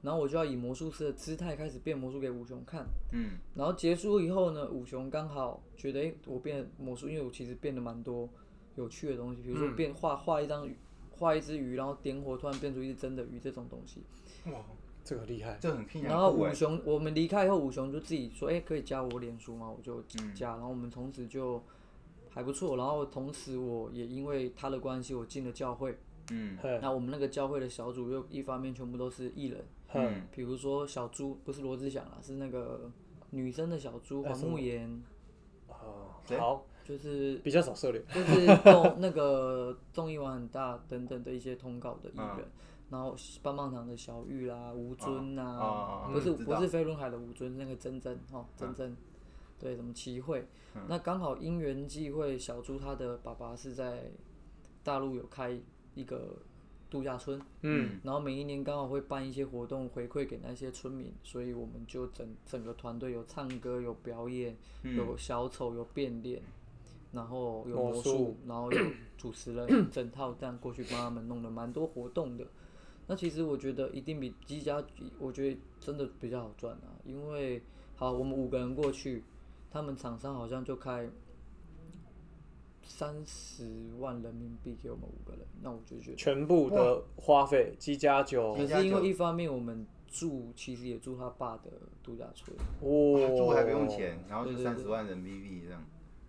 然后我就要以魔术师的姿态开始变魔术给武雄看。嗯，然后结束以后呢，武雄刚好觉得，诶，我变魔术，因为我其实变得蛮多有趣的东西，比如说变画画一张鱼，画一只鱼，然后点火突然变出一只真的鱼这种东西。哇，这个厉害。这很拼然后酷哎。武雄，我们离开以后，武雄就自己说，哎、可以加我脸书吗？我就加，然后我们从此就还不错。然后同时我也因为他的关系，我进了教会。嗯那我们那个教会的小组又一方面全部都是艺人，嗯，比如说小猪，不是罗志祥啦，是那个女生的小猪黄慕言，哦，好，就是比较少涉猎。就是综那个综艺玩很大等等的一些通告的艺人，然后棒棒糖的小玉啦、吴尊呐、不是不是飞轮海的吴尊，那个珍珍哦，珍珍，对，什么齐慧，那刚好因缘际会，小猪他的爸爸是在大陆有开一个度假村，嗯，然后每一年刚好会办一些活动回馈给那些村民，所以我们就整整个团队有唱歌、有表演、有小丑、有变脸，然后有魔魔术术，然后有主持人，整套这样过去帮他们弄了蛮多活动的。那其实我觉得一定比机家，我觉得真的比较好赚啊，因为好，我们五个人过去，他们厂商好像就开三十万人民币给我们五个人，那我就觉得，全部的花费，机加酒，可是因为一方面我们住其实也住他爸的度假村，哦，住还不用钱，然后就三十万人民币这样。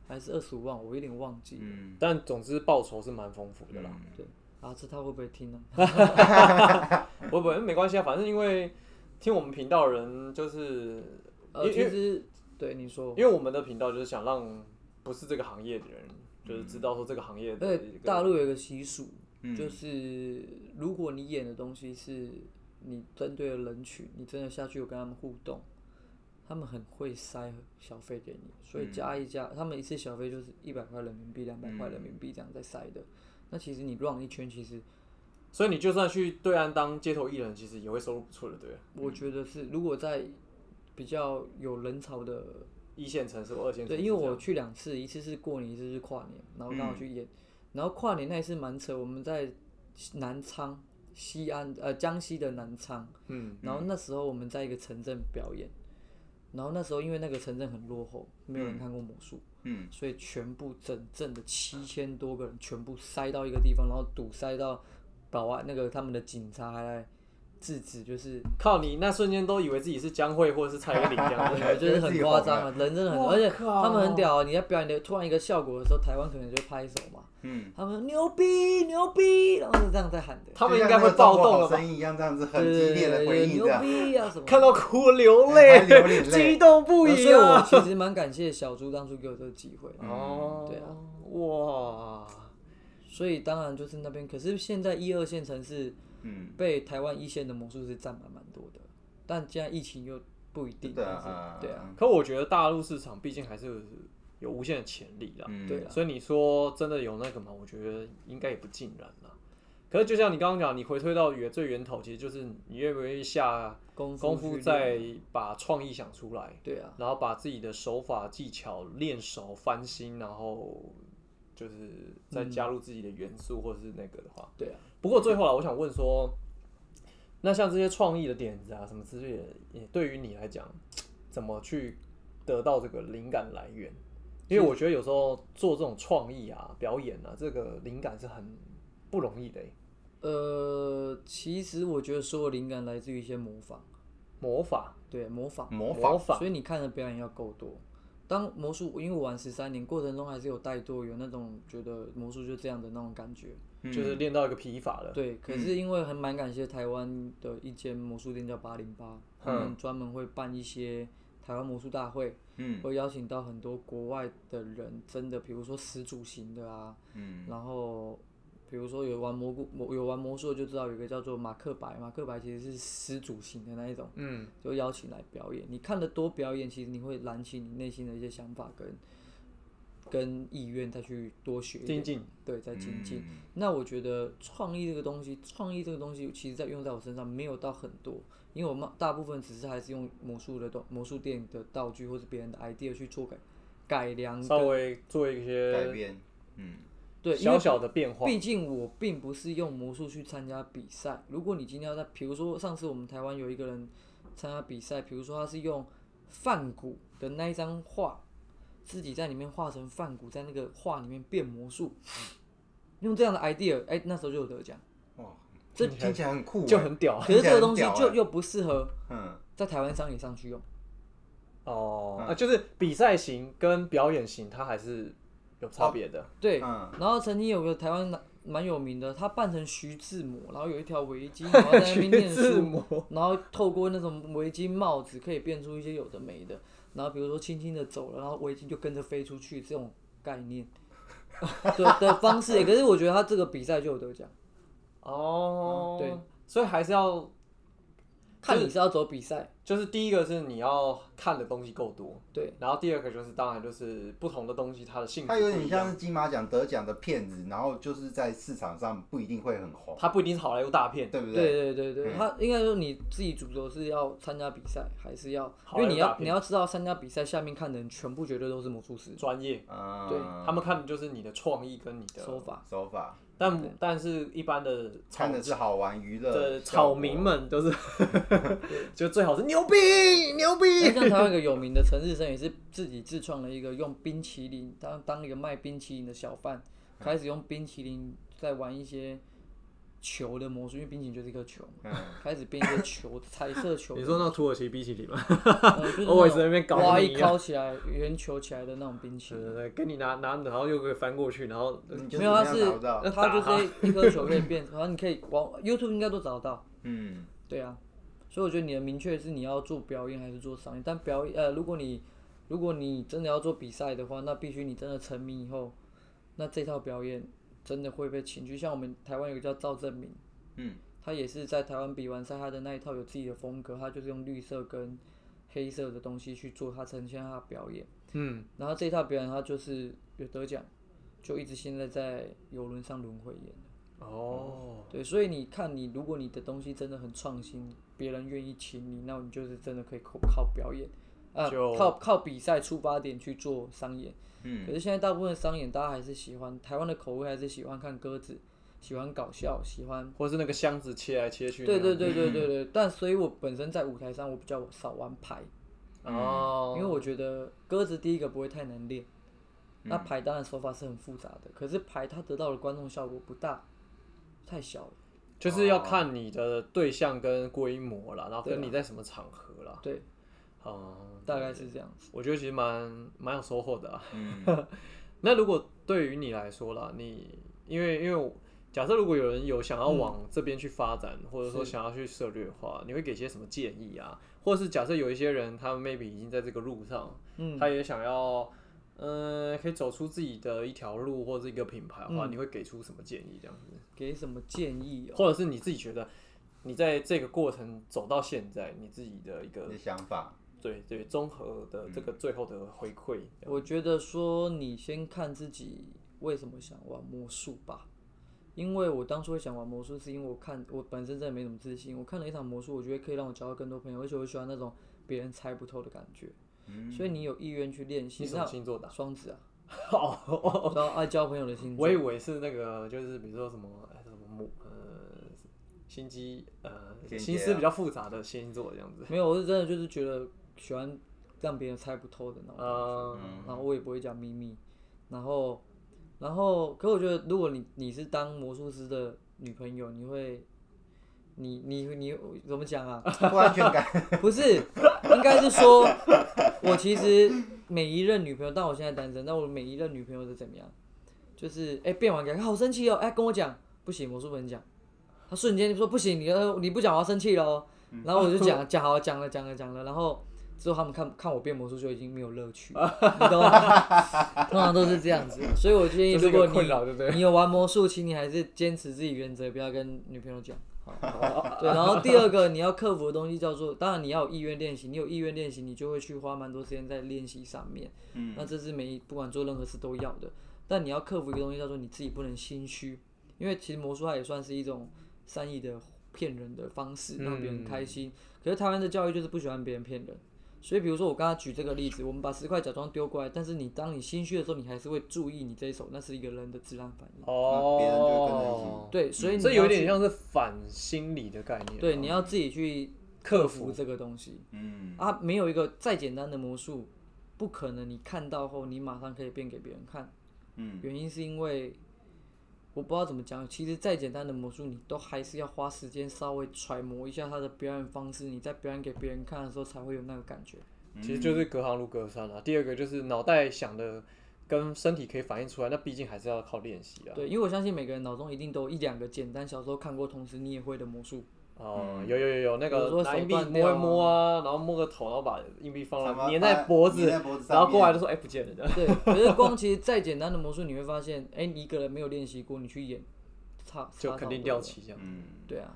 还是二十五万，我有点忘记了。嗯，但总之报酬是蛮丰富的啦。对，啊，这他会不会听呢？不不，没关系啊，反正因为听我们频道的人就是，呃，因其实对你说，因为我们的频道就是想让不是这个行业的人，就是知道说这个行业的而一个大陆有一个习俗，嗯就是如果你演的东西是你针对的人群，你真的下去有跟他们互动，他们很会塞小费给你，所以加一加，他们一次小费就是一百块人民币、两百块人民币这样在塞的。那其实你 run 一圈，其实所以你就算去对岸当街头艺人，其实也会收入不错的，对。我觉得是，如果在比较有人潮的一线城市或二线城对，市因为我去两次，一次是过年，一次是跨年，然后刚好去演。然后跨年那一次蛮扯，我们在南昌、西安呃江西的南昌，嗯，然后那时候我们在一个城镇表演，然后那时候因为那个城镇很落后，没有人看过魔术，嗯，所以全部整镇的七千多个人全部塞到一个地方，然后堵塞到保安那个他们的警察还来制止，就是靠你那瞬间都以为自己是江蕙或者是蔡依林这样 就是很夸张啊，人真的很多，而且他们很屌啊！你在表演的突然一个效果的时候，台湾可能就拍手嘛，嗯，他们牛逼牛逼，然后是这样在喊的，他们应该会暴动了吧？声音一样这样子很对激烈的回应这样。逼啊什么？看到哭流泪，激动不呃 所以我已啊！其实蛮感谢小猪当初给我这个机会，哦，对啊，哇，所以当然就是那边，可是现在一二线城市嗯，被台湾一线的魔术师占满蛮多的，但现在疫情又不一定，对啊，对啊，可我觉得大陆市场毕竟还是有无限的潜力啦。嗯，对啊所以你说真的有那个吗？我觉得应该也不尽然啦。可是就像你刚刚讲，你回推到原最源头，其实就是你愿不愿意下功功夫再把创意想出来，对啊，然后把自己的手法技巧练熟翻新，然后就是再加入自己的元素或者是那个的话。对啊，不过最后啊，我想问说，那像这些创意的点子啊什么之类的，也对于你来讲，怎么去得到这个灵感来源？因为我觉得有时候做这种创意啊、表演啊，这个灵感是很不容易的欸。呃，其实我觉得所有灵感来自于一些模仿，魔法，对，模仿。模仿模仿，所以你看的表演要够多。当魔术，因为我玩十三年过程中还是有带多，有那种觉得魔术就这样的那种感觉。就是练到一个疲乏了。对，可是因为很蛮感谢台湾的一间魔术店叫八零八，他们专门会办一些台湾魔术大会，嗯会邀请到很多国外的人，真的，比如说始祖型的啊，嗯然后比如说有玩蘑菇魔有玩魔术就知道有一个叫做马克白，马克白其实是始祖型的那一种。嗯，就邀请来表演。你看得多表演，其实你会燃起你内心的一些想法跟跟意愿，再去多学一点精进，对，再精进。嗯那我觉得创意这个东西，创意这个东西，其实在用在我身上没有到很多，因为我们大部分只是还是用魔术的东魔术店的道具或是别人的 idea 去做改改良稍跟，微做一些改变，嗯对，小小的变化。毕竟我并不是用魔术去参加比赛。如果你今天要在，比如说上次我们台湾有一个人参加比赛，比如说他是用梵谷的那一张画，自己在里面化成梵谷，在那个画里面变魔术，用这样的 idea，哎、那时候就有得奖。哇，这听起来很酷欸，就很屌可是这个东西就又不适合嗯在台湾商演上去用。哦、嗯啊，就是比赛型跟表演型，它还是有差别的。对，嗯然后曾经有个台湾蛮蛮有名的，他扮成徐志摩，然后有一条围巾，然后在那边念书，然后透过那种围巾帽子可以变出一些有的没的，然后比如说轻轻的走了，然后围巾就跟着飞出去这种概念 对的方式，可是我觉得他这个比赛就有得奖，哦、对，所以还是要，看你是要走比赛，就是第一个是你要看的东西够多，对，然后第二个就是当然就是不同的东西它的性质它有点像是金马奖得奖的骗子，然后就是在市场上不一定会很红，它不一定是好莱坞大片，对不？对？对对对，嗯。他应该说你自己主轴是要参加比赛，还是要，因为你要你要知道参加比赛下面看的人全部绝对都是魔术师。专业，嗯，对他们看的就是你的创意跟你的手法，手法，但但是一般的草看的是好玩娱乐对草民们都是，就最好是牛逼牛逼。那像台湾有个有名的陈日升，也是自己自创了一个用冰淇淋当当一个卖冰淇淋的小贩，开始用冰淇淋在玩一些球的魔术，因为冰淇淋就是一颗球开始变一个球，彩色球。你说那土耳其冰淇淋吗？我也是那边搞挖一你一烤起来圆球起来的那种冰淇淋。对对对，给你拿拿，然后又可以翻过去，然后没有，它是它就是一颗球可以变，然后你可以往 YouTube 应该都找得到。嗯，对啊，所以我觉得你的明确是你要做表演还是做商业，但表演呃，如果你如果你真的要做比赛的话，那必须你真的成名以后，那这套表演真的会被请去。像我们台湾有个叫赵正明，嗯，他也是在台湾比完赛，他的那一套有自己的风格，他就是用绿色跟黑色的东西去做他呈现他的表演。嗯，然后这一套表演他就是有得奖，就一直现在在游轮上轮回演。哦，对，所以你看你，如果你的东西真的很创新，别人愿意请你，那你就是真的可以靠靠表演，啊、就靠靠比赛出发点去做商演。嗯，可是现在大部分商演，大家还是喜欢台湾的口味，还是喜欢看鸽子，喜欢搞笑，喜欢。或是那个箱子切来切去。对对对对对 对，但所以我本身在舞台上，我比较少玩牌，哦，因为我觉得鸽子第一个不会太难练，嗯那牌当然手法是很复杂的，可是牌它得到的观众效果不大，太小了。就是要看你的对象跟规模啦，然后跟你在什么场合啦。对，哦，大概是这样子。我觉得其实蛮蛮有收获的啊。嗯，那如果对于你来说啦，你因为因为假设如果有人有想要往这边去发展，或者说想要去涉略的话，你会给些什么建议啊？或者是假设有一些人他们 maybe 已经在这个路上，嗯，他也想要。嗯，可以走出自己的一条路或者一个品牌的话，嗯你会给出什么建议？这样子，给什么建议哦？或者是你自己觉得，你在这个过程走到现在，你自己的一个想法，对对综合的这个最后的回馈，我觉得说你先看自己为什么想玩魔术吧，因为我当初会想玩魔术，是因为我看我本身真的没什么自信，我看了一场魔术，我觉得可以让我交到更多朋友，而且我喜欢那种别人猜不透的感觉，所以你有意愿去练习。你什么星座的啊？双子啊，哦，然后爱交朋友的星座我以，为是那个，就是比如说什么哎什么木呃心机呃心思比较复杂的星座这样子。没有，我是真的就是觉得喜欢让别人猜不透的那种。嗯，然后我也不会讲秘密，然后，然后，可我觉得如果你你是当魔术师的女朋友，你会，你你你怎么讲啊？不安全感，不是，应该是说，我其实每一任女朋友，但我现在单身，但我每一任女朋友是怎么样？就是哎、变完感觉好生气哦，哎、跟我讲不行，魔术不能讲，他瞬间就说不行，你呃你不讲我要生气了哦，然后我就讲讲好讲了讲了讲了，然后之后他们看看我变魔术就已经没有乐趣，你懂吗？通常都是这样子，所以我建议如果你你有玩魔术，请你还是坚持自己原则，不要跟女朋友讲。好。对，然后第二个你要克服的东西叫做，当然你要有意愿练习，你有意愿练习，你就会去花蛮多时间在练习上面。嗯。那这是每一不管做任何事都要的，但你要克服一个东西叫做你自己不能心虚，因为其实魔术它也算是一种善意的骗人的方式，让别人开心。可是台湾的教育就是不喜欢别人骗人，所以比如说我刚刚举这个例子，我们把十块假装丢过来，但是你当你心虚的时候，你还是会注意你这一手，那是一个人的自然反应。哦别人就会跟着一起哦，对，所以你这有点像是反心理的概念。对，你要自己去克克服这个东西。嗯，啊，没有一个再简单的魔术，不可能你看到后你马上可以变给别人看。嗯，原因是因为我不知道怎么讲，其实再简单的魔术，你都还是要花时间稍微揣摩一下它的表演方式，你在表演给别人看的时候才会有那个感觉。其实就是隔行如隔山啊。第二个就是脑袋想的跟身体可以反映出来，那毕竟还是要靠练习啊。对，因为我相信每个人脑中一定都有一两个简单小时候看过，同时你也会的魔术。哦，有有有有那个拿硬币摸一摸啊，然后摸个头，然后把硬币放什么到粘在脖子，粘在脖子然后过来面就说哎不见了。对，可是光其实再简单的魔术，你会发现，哎、你一个人没有练习过，你去演，差就肯定掉漆这样。嗯，对啊，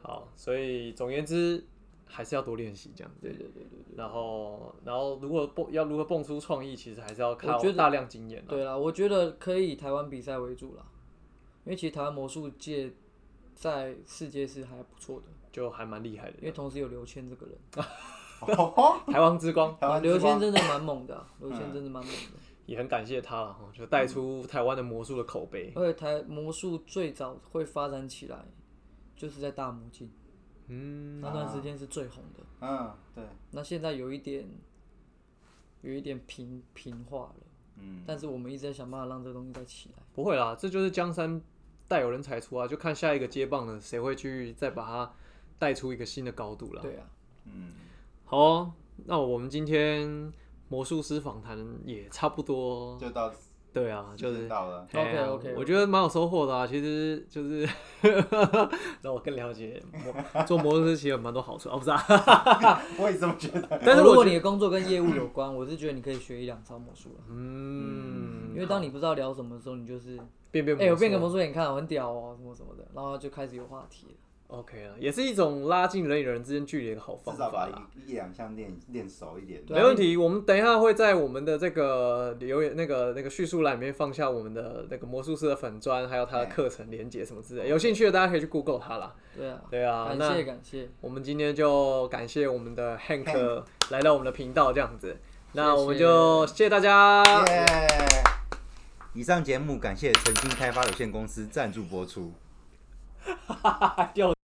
好，所以总而言之还是要多练习这样。对对对对。然后，然后如果蹦要如何蹦出创意，其实还是要靠大量经验。对啦，我觉得可以以台湾比赛为主啦，因为其实台湾魔术界在世界是还不错的，就还蛮厉害的。因为同时有刘谦这个人，哦台湾之光，台湾之刘谦真的蛮猛的啊、刘谦真的蛮猛的。也很感谢他了哈，就带出台湾的魔术的口碑。而且台魔术最早会发展起来，就是在大魔镜，嗯，那段时间是最红的。嗯，对，那现在有一点，有一点平平化了，嗯，但是我们一直在想办法让这个东西再起来。不会啦，这就是江山代有人才出啊，就看下一个接棒的谁会去再把它带出一个新的高度了。对啊，嗯，好哦、那我们今天魔术师访谈也差不多，就到对啊，就是。到了，哎呀 OK，OK，OK 我觉得蛮有收获的啊。其实就是 让我更了解魔做魔术师其实有蛮多好处啊，不是啊？我也这么觉得。但是如果你的工作跟业务有关，我是觉得你可以学一两招魔术了，嗯，因为当你不知道聊什么的时候，你就是，哎、变变魔术我变个魔术给你看，我很屌哦，什么什么的，然后就开始有话题了。OK 啊，也是一种拉近人与人之间距离的好方至少把法啦。一一两项练练熟一点。对啊没问题，我们等一下会在我们的这个留言那个那个叙述栏里面放下我们的那个魔术师的粉砖，还有他的课程连接什么之类的。有兴趣的大家可以去 Google 他啦。对啊，对啊，感那谢感谢，我们今天就感谢我们的 Hank 来到我们的频道这样子。那我们就谢谢大家。耶！以上节目感谢诚心开发有限公司赞助播出。掉